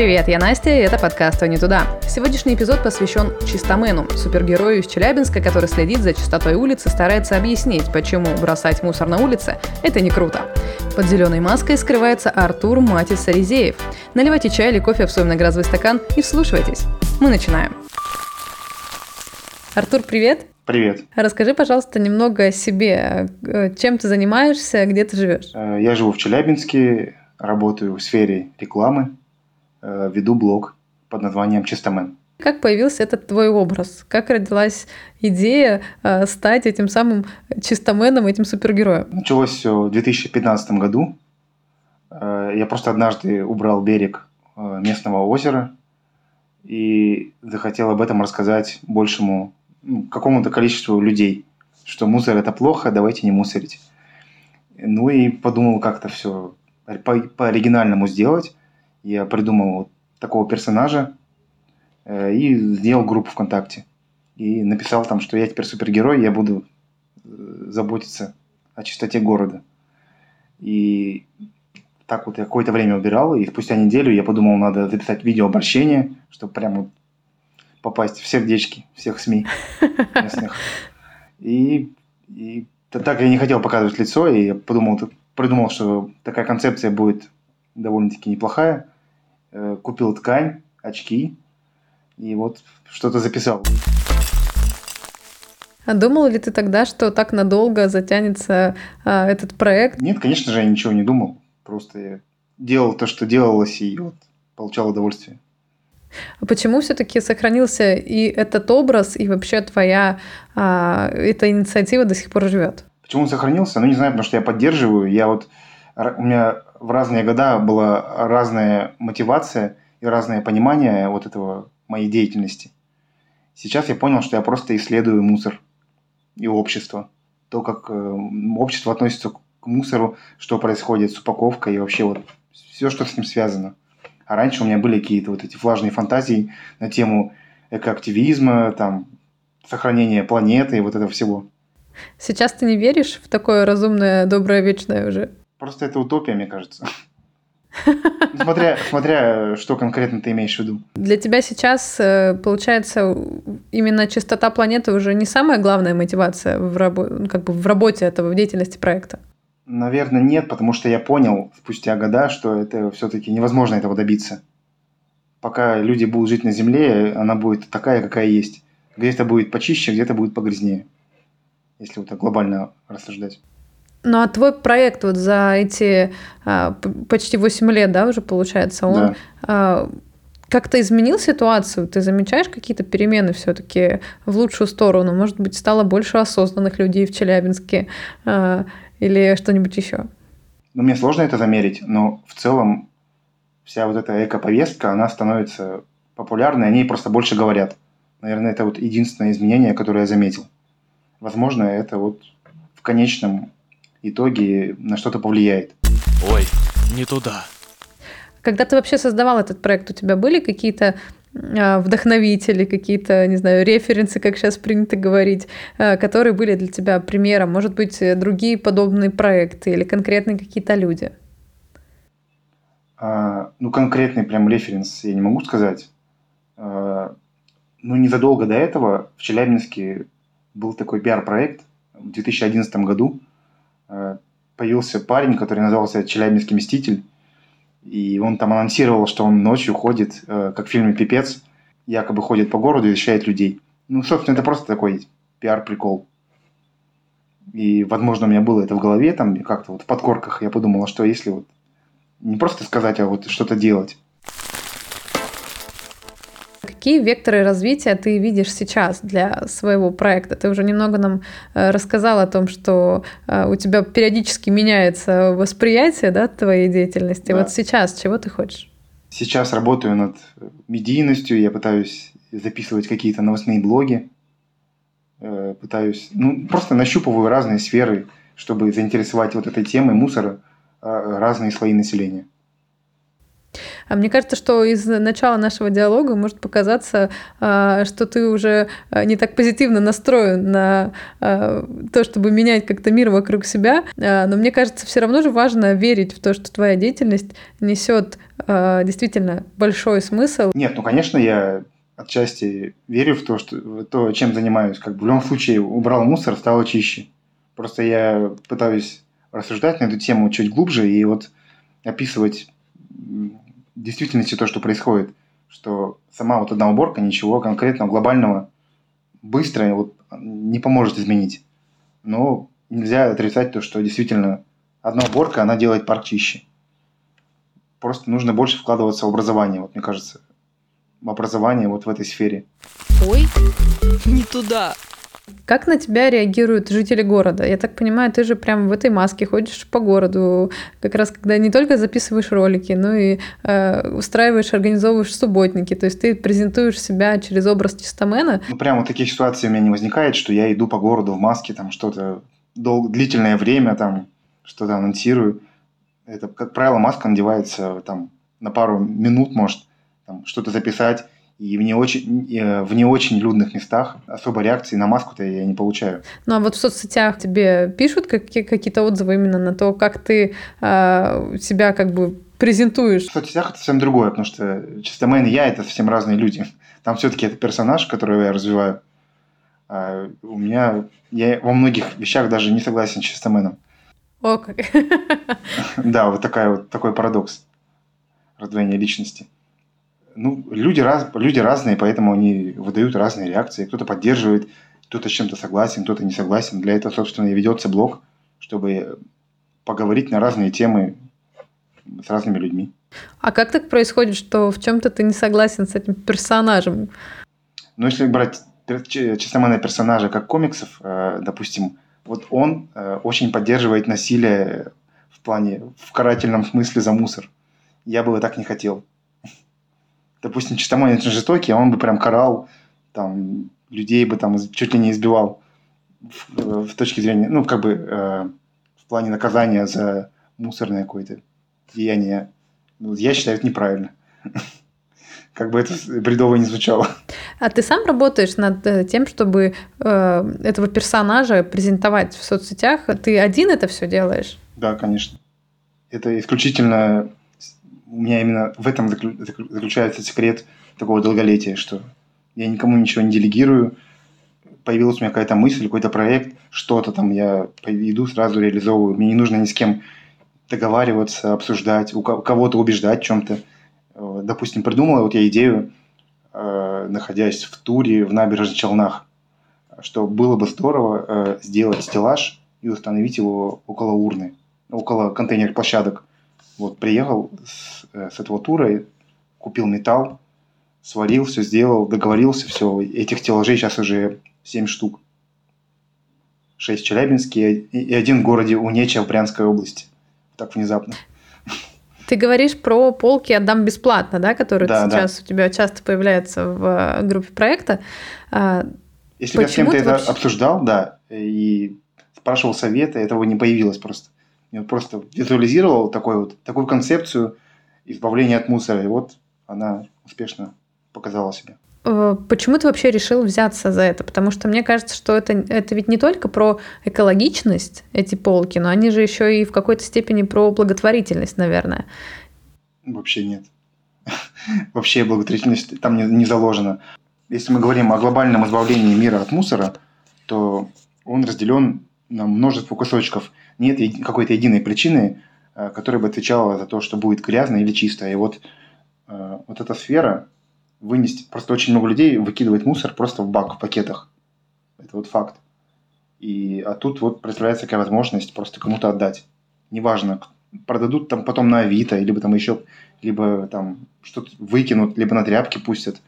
Привет, я Настя, и это подкаст «А не туда». Сегодняшний эпизод посвящен Чистомену, супергерою из Челябинска, который следит за чистотой улицы, старается объяснить, почему бросать мусор на улице – это не круто. Под зеленой маской скрывается Артур Матис Саризеев. Наливайте чай или кофе в свой многоразовый стакан и вслушивайтесь. Мы начинаем. Артур, привет! Привет. Расскажи, пожалуйста, немного о себе. Э, чем ты занимаешься, где ты живешь? Э, я живу в Челябинске, работаю в сфере рекламы, веду блог под названием «Чистомен». Как появился этот твой образ? Как родилась идея э, стать этим самым чистоменом, этим супергероем? Началось все в 2015 году. Э, я просто однажды убрал берег местного озера и захотел об этом рассказать большему ну, какому-то количеству людей, что мусор это плохо, давайте не мусорить. Ну и подумал как-то все по, по оригинальному сделать я придумал вот такого персонажа э, и сделал группу ВКонтакте. И написал там, что я теперь супергерой, я буду э, заботиться о чистоте города. И так вот я какое-то время убирал, и спустя неделю я подумал, надо записать видеообращение, чтобы прямо попасть в сердечки всех СМИ местных. И, и так я не хотел показывать лицо, и я подумал, придумал, что такая концепция будет довольно-таки неплохая. Э, купил ткань, очки и вот что-то записал. А думал ли ты тогда, что так надолго затянется а, этот проект? Нет, конечно же, я ничего не думал. Просто я делал то, что делалось, и вот получал удовольствие. А почему все-таки сохранился и этот образ, и вообще твоя а, эта инициатива до сих пор живет? Почему он сохранился? Ну, не знаю, потому что я поддерживаю. Я вот у меня в разные года была разная мотивация и разное понимание вот этого моей деятельности. Сейчас я понял, что я просто исследую мусор и общество. То, как э, общество относится к мусору, что происходит с упаковкой и вообще вот все, что с ним связано. А раньше у меня были какие-то вот эти влажные фантазии на тему экоактивизма, там, сохранения планеты и вот этого всего. Сейчас ты не веришь в такое разумное, доброе, вечное уже? Просто это утопия, мне кажется. Смотря, смотря, что конкретно ты имеешь в виду. Для тебя сейчас, э, получается, именно чистота планеты уже не самая главная мотивация в, рабо- как бы в работе этого, в деятельности проекта? Наверное, нет, потому что я понял спустя года, что это все-таки невозможно этого добиться. Пока люди будут жить на Земле, она будет такая, какая есть. Где-то будет почище, где-то будет погрязнее. Если вот так глобально рассуждать. Ну а твой проект вот за эти а, почти 8 лет, да, уже получается, он да. а, как-то изменил ситуацию? Ты замечаешь какие-то перемены все-таки в лучшую сторону? Может быть, стало больше осознанных людей в Челябинске а, или что-нибудь еще? Ну, мне сложно это замерить, но в целом вся вот эта эко-повестка, она становится популярной, о ней просто больше говорят. Наверное, это вот единственное изменение, которое я заметил. Возможно, это вот в конечном итоге на что-то повлияет. Ой, не туда. Когда ты вообще создавал этот проект, у тебя были какие-то а, вдохновители, какие-то, не знаю, референсы, как сейчас принято говорить, а, которые были для тебя примером? Может быть, другие подобные проекты или конкретные какие-то люди? А, ну, конкретный прям референс я не могу сказать. А, ну, незадолго до этого в Челябинске был такой пиар-проект в 2011 году. Э, появился парень, который назывался «Челябинский мститель», и он там анонсировал, что он ночью ходит, э, как в фильме «Пипец», якобы ходит по городу и защищает людей. Ну, собственно, это просто такой пиар-прикол. И, возможно, у меня было это в голове, там, как-то вот в подкорках я подумал, что если вот не просто сказать, а вот что-то делать. Какие векторы развития ты видишь сейчас для своего проекта? Ты уже немного нам э, рассказал о том, что э, у тебя периодически меняется восприятие да, твоей деятельности. Да. Вот сейчас чего ты хочешь? Сейчас работаю над медийностью, я пытаюсь записывать какие-то новостные блоги, э, пытаюсь, ну, просто нащупываю разные сферы, чтобы заинтересовать вот этой темой мусора разные слои населения. А мне кажется, что из начала нашего диалога может показаться, а, что ты уже а, не так позитивно настроен на то, чтобы менять как-то мир вокруг себя. Но мне кажется, все равно же важно верить в то, что твоя деятельность несет действительно большой смысл. Нет, ну, конечно, я отчасти верю в то, что в то, чем занимаюсь. Как бы в любом случае убрал мусор, стало чище. Просто я пытаюсь рассуждать на эту тему чуть глубже и вот описывать действительности то, что происходит, что сама вот одна уборка ничего конкретного, глобального, быстро вот не поможет изменить. Но нельзя отрицать то, что действительно одна уборка, она делает парк чище. Просто нужно больше вкладываться в образование, вот мне кажется, в образование вот в этой сфере. Ой, не туда. Как на тебя реагируют жители города? Я так понимаю, ты же прям в этой маске ходишь по городу, как раз когда не только записываешь ролики, но и э, устраиваешь, организовываешь субботники. То есть ты презентуешь себя через образ чистомена. Ну, прямо таких ситуаций у меня не возникает, что я иду по городу в маске, там что-то дол- длительное время, там что-то анонсирую. Это, как правило, маска надевается там на пару минут, может, там, что-то записать и в не очень, э, в не очень людных местах особо реакции на маску-то я не получаю. Ну а вот в соцсетях тебе пишут какие- какие-то отзывы именно на то, как ты э, себя как бы презентуешь? В соцсетях это совсем другое, потому что Чистомен и я – это совсем разные люди. Там все-таки это персонаж, которого я развиваю. А у меня, я во многих вещах даже не согласен с Чистоменом. О, как. Да, вот такая вот такой парадокс раздвоения личности ну, люди, раз, люди разные, поэтому они выдают разные реакции. Кто-то поддерживает, кто-то с чем-то согласен, кто-то не согласен. Для этого, собственно, и ведется блог, чтобы поговорить на разные темы с разными людьми. А как так происходит, что в чем-то ты не согласен с этим персонажем? Ну, если брать чистоманные персонажа как комиксов, э, допустим, вот он э, очень поддерживает насилие в плане, в карательном смысле за мусор. Я бы так не хотел допустим, Чистомонин очень жестокий, он бы прям карал, там, людей бы там чуть ли не избивал в, в точке зрения, ну, как бы э, в плане наказания за мусорное какое-то деяние. Ну, я считаю, это неправильно. Как бы это бредово не звучало. А ты сам работаешь над э, тем, чтобы э, этого персонажа презентовать в соцсетях? Ты один это все делаешь? Да, конечно. Это исключительно у меня именно в этом заключается секрет такого долголетия, что я никому ничего не делегирую, появилась у меня какая-то мысль, какой-то проект, что-то там я иду, сразу реализовываю. Мне не нужно ни с кем договариваться, обсуждать, у кого-то убеждать в чем-то. Допустим, придумала вот я идею, э, находясь в туре в набережных Челнах, что было бы здорово э, сделать стеллаж и установить его около урны, около контейнерных площадок. Вот приехал с, э, с этого тура, купил металл, сварил, все сделал, договорился, все. Этих стеллажей сейчас уже 7 штук. 6 в Челябинске и один в городе Унеча в Брянской области. Так внезапно. Ты говоришь про полки «Отдам бесплатно», да, которые да, сейчас да. у тебя часто появляются в э, группе проекта. А, Если бы я с кем-то это вообще... обсуждал, да, и спрашивал совета, этого не появилось просто. Я просто визуализировал такой вот, такую концепцию избавления от мусора, и вот она успешно показала себя. Э, почему ты вообще решил взяться за это? Потому что мне кажется, что это, это ведь не только про экологичность, эти полки, но они же еще и в какой-то степени про благотворительность, наверное. Вообще нет. Вообще благотворительность там не, не заложена. Если мы говорим о глобальном избавлении мира от мусора, то он разделен на множество кусочков – нет какой-то единой причины, э, которая бы отвечала за то, что будет грязно или чисто. И вот, э, вот эта сфера вынести... Просто очень много людей выкидывает мусор просто в бак, в пакетах. Это вот факт. И, а тут вот представляется такая возможность просто кому-то отдать. Неважно, продадут там потом на Авито, либо там еще, либо там что-то выкинут, либо на тряпки пустят.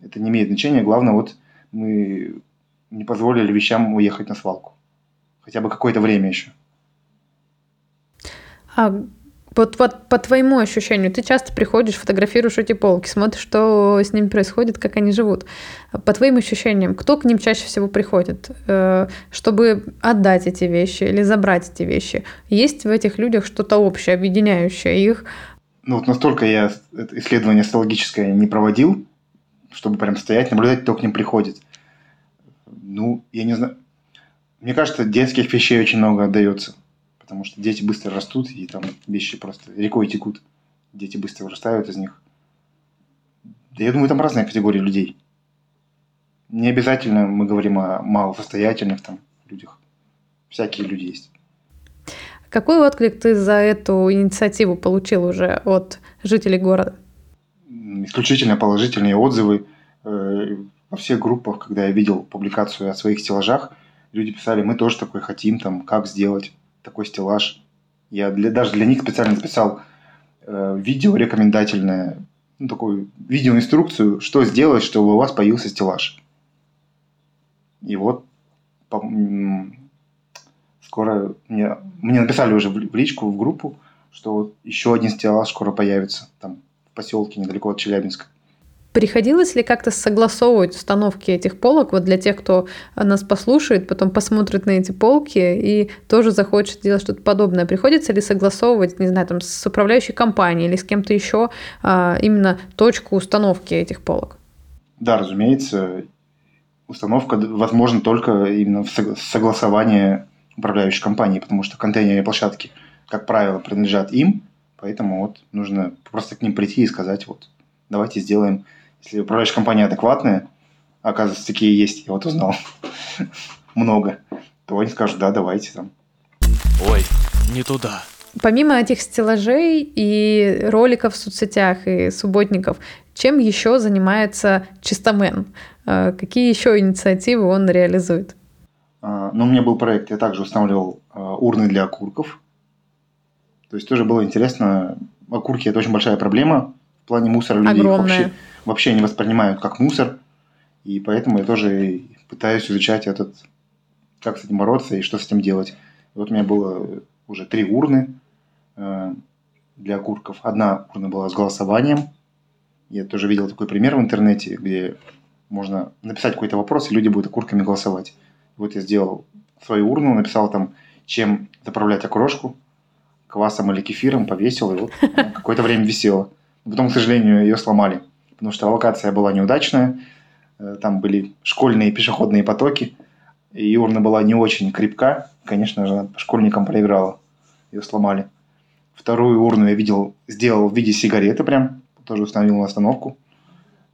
Это не имеет значения. Главное, вот мы не позволили вещам уехать на свалку. Хотя бы какое-то время еще. А вот, вот по твоему ощущению, ты часто приходишь, фотографируешь эти полки, смотришь, что с ними происходит, как они живут. По твоим ощущениям, кто к ним чаще всего приходит, э, чтобы отдать эти вещи или забрать эти вещи? Есть в этих людях что-то общее, объединяющее их? Ну вот настолько я исследование астрологическое не проводил, чтобы прям стоять, наблюдать, кто к ним приходит. Ну, я не знаю. Мне кажется, детских вещей очень много отдается. Потому что дети быстро растут, и там вещи просто рекой текут. Дети быстро вырастают из них. Да я думаю, там разные категории людей. Не обязательно мы говорим о малосостоятельных там людях. Всякие люди есть. Какой отклик ты за эту инициативу получил уже от жителей города? Исключительно положительные отзывы. Э, во всех группах, когда я видел публикацию о своих стеллажах, люди писали, мы тоже такой хотим, там, как сделать такой стеллаж. Я для, даже для них специально записал э, видео рекомендательное, ну, такую видеоинструкцию, что сделать, чтобы у вас появился стеллаж. И вот по, скоро мне, мне написали уже в личку, в группу, что вот еще один стеллаж скоро появится там в поселке недалеко от Челябинска. Приходилось ли как-то согласовывать установки этих полок вот для тех, кто нас послушает, потом посмотрит на эти полки и тоже захочет делать что-то подобное? Приходится ли согласовывать, не знаю, там с управляющей компанией или с кем-то еще а, именно точку установки этих полок? Да, разумеется, установка возможна только именно в согласовании управляющей компании, потому что контейнерные площадки, как правило, принадлежат им, поэтому вот нужно просто к ним прийти и сказать, вот, давайте сделаем, если управляющая компания адекватная, оказывается, такие есть, я вот узнал, много, то они скажут, да, давайте там. Ой, не туда. Помимо этих стеллажей и роликов в соцсетях и субботников, чем еще занимается Чистомен? Э, какие еще инициативы он реализует? А, ну, у меня был проект, я также устанавливал а, урны для окурков. То есть тоже было интересно. Окурки – это очень большая проблема в плане мусора. Люди Огромная. вообще, вообще не воспринимают как мусор. И поэтому я тоже пытаюсь изучать этот, как с этим бороться и что с этим делать. Вот у меня было уже три урны э, для окурков. Одна урна была с голосованием. Я тоже видел такой пример в интернете, где можно написать какой-то вопрос, и люди будут окурками голосовать. Вот я сделал свою урну, написал там, чем заправлять окрошку, квасом или кефиром, повесил, и вот какое-то время висело. Потом, к сожалению, ее сломали, потому что локация была неудачная, э, там были школьные пешеходные потоки, и урна была не очень крепка, конечно же, школьникам проиграла, ее сломали. Вторую урну я видел, сделал в виде сигареты прям, тоже установил на остановку.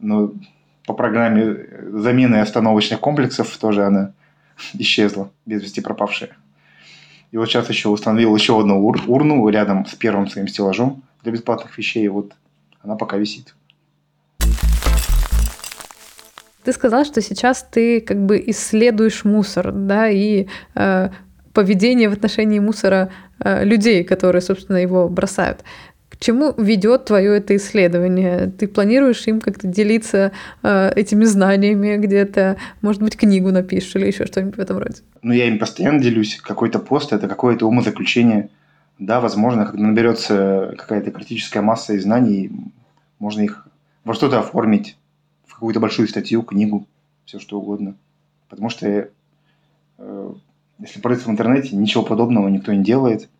Но по программе замены остановочных комплексов тоже она исчезла, без вести пропавшая. И вот сейчас еще установил еще одну ур- урну рядом с первым своим стеллажом для бесплатных вещей. И вот она пока висит. Ты сказал, что сейчас ты как бы исследуешь мусор, да, и э, поведение в отношении мусора э, людей, которые, собственно, его бросают. К чему ведет твое это исследование? Ты планируешь им как-то делиться э, этими знаниями где-то? Может быть, книгу напишешь или еще что-нибудь в этом роде? Ну, я им постоянно делюсь. Какой-то пост – это какое-то умозаключение. Да, возможно, когда наберется какая-то критическая масса и знаний, можно их во что-то оформить, какую-то большую статью, книгу, все что угодно. Потому что, э, если порыться в интернете, ничего подобного никто не делает –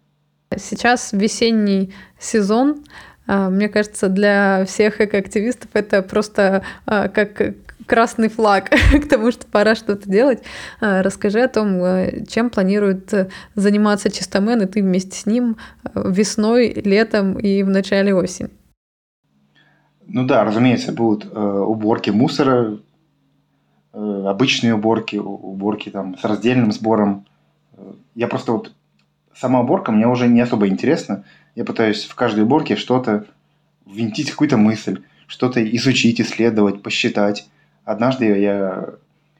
Сейчас весенний сезон. А, мне кажется, для всех экоактивистов это просто а, как красный флаг к тому, что пора что-то делать. А, расскажи о том, чем планирует заниматься Чистомен, и ты вместе с ним весной, летом и в начале осени. Ну да, разумеется, будут э, уборки мусора, э, обычные уборки, уборки там с раздельным сбором. Я просто вот сама уборка мне уже не особо интересна. Я пытаюсь в каждой уборке что-то ввинтить, какую-то мысль, что-то изучить, исследовать, посчитать. Однажды я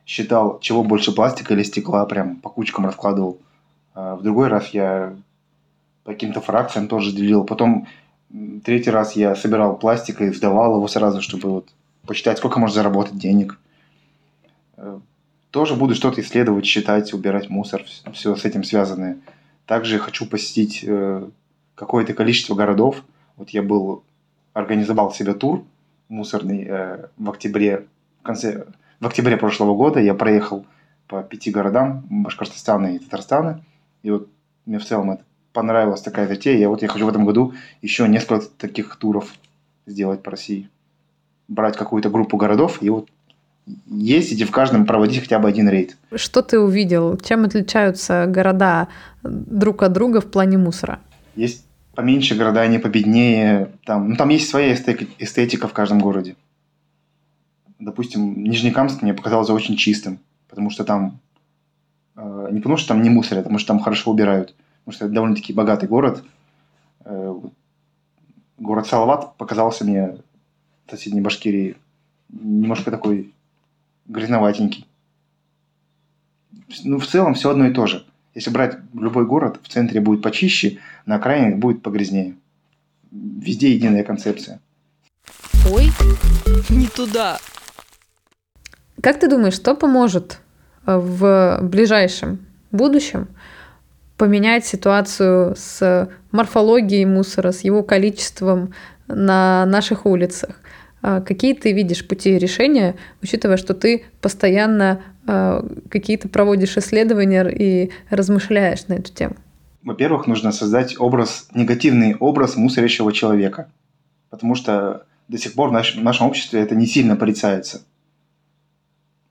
считал, чего больше пластика или стекла, прям по кучкам раскладывал. А в другой раз я по каким-то фракциям тоже делил. Потом третий раз я собирал пластик и сдавал его сразу, чтобы вот посчитать, сколько можно заработать денег. Э, тоже буду что-то исследовать, считать, убирать мусор, все с этим связанное. Также хочу посетить э, какое-то количество городов. Вот я был, организовал себе тур мусорный э, в октябре, в конце, в октябре прошлого года. Я проехал по пяти городам Башкортостана и Татарстана. И вот мне в целом это понравилась такая затея. Я вот я хочу в этом году еще несколько таких туров сделать по России. Брать какую-то группу городов и вот ездить и в каждом проводить хотя бы один рейд. Что ты увидел? Чем отличаются города друг от друга в плане мусора? Есть поменьше города, они победнее. Там, ну, там есть своя эстетика в каждом городе. Допустим, Нижнекамск мне показался очень чистым, потому что там э, не потому что там не мусорят, а потому что там хорошо убирают. Потому что это довольно-таки богатый город. Э, город Салават показался мне в соседней Башкирии немножко такой грязноватенький. Ну, в целом все одно и то же. Если брать любой город, в центре будет почище, на окраине будет погрязнее. Везде единая концепция. Ой, не туда. Как ты думаешь, что поможет э, в ближайшем будущем поменять ситуацию с морфологией мусора, с его количеством на наших улицах? А какие ты видишь пути решения, учитывая, что ты постоянно э, какие-то проводишь исследования и размышляешь на эту тему? Во-первых, нужно создать образ, негативный образ мусорящего человека. Потому что до сих пор в нашем, обществе это не сильно порицается.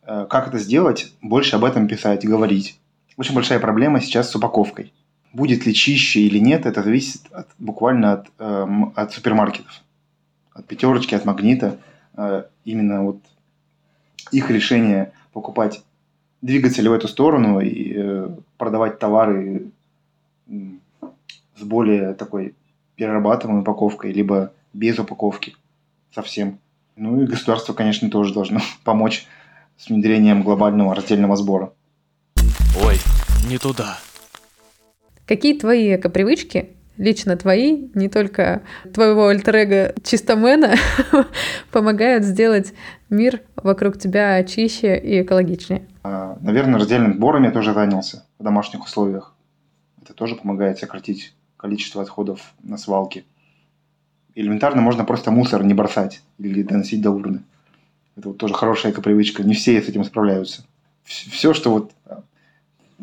Э, как это сделать? Больше об этом писать, говорить. Очень большая проблема сейчас с упаковкой. Будет ли чище или нет, это зависит от, буквально от, э, от супермаркетов. От пятерочки, от магнита. Э, именно вот их решение покупать, двигаться ли в эту сторону и э, продавать товары с более такой перерабатываемой упаковкой, либо без упаковки совсем. Ну и государство, конечно, тоже должно помочь с внедрением глобального раздельного сбора. Ой, не туда. Какие твои эко-привычки, лично твои, не только твоего альтер чистомена, помогают сделать мир вокруг тебя чище и экологичнее? А, наверное, раздельным сбором я тоже занялся в домашних условиях. Это тоже помогает сократить количество отходов на свалке. Элементарно можно просто мусор не бросать или доносить до урны. Это вот тоже хорошая эко-привычка. Не все с этим справляются. Все, что вот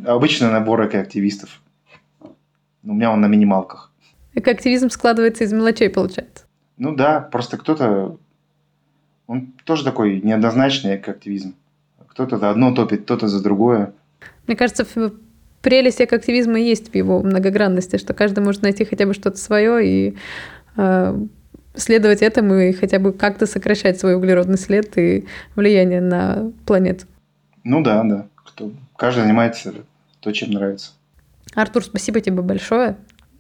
обычный набор экоактивистов. У меня он на минималках. Экоактивизм складывается из мелочей, получается. Ну да, просто кто-то... Он тоже такой неоднозначный экоактивизм. Кто-то за одно топит, кто-то за другое. Мне кажется, прелесть экоактивизма есть в его многогранности, что каждый может найти хотя бы что-то свое и э, следовать этому и хотя бы как-то сокращать свой углеродный след и влияние на планету. Ну да, да. Кто, каждый занимается то, чем нравится. Артур, спасибо тебе большое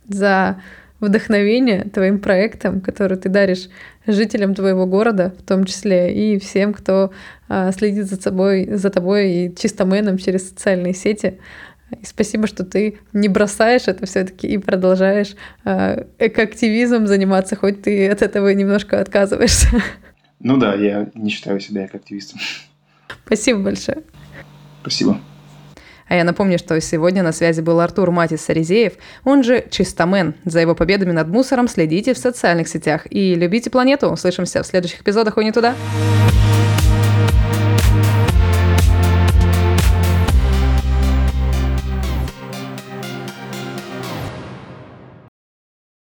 за вдохновение твоим проектом, который ты даришь жителям твоего города, в том числе и всем, кто а, следит за собой, за тобой и чистоменом через социальные сети. И спасибо, что ты не бросаешь это все-таки и продолжаешь э, экоактивизмом заниматься, хоть ты от этого немножко отказываешься. Ну да, я не считаю себя экоактивистом. Спасибо большое. Спасибо. А я напомню, что сегодня на связи был Артур Матис Сарезеев, он же Чистомен. За его победами над мусором следите в социальных сетях и любите планету. Услышимся в следующих эпизодах «Уй не туда».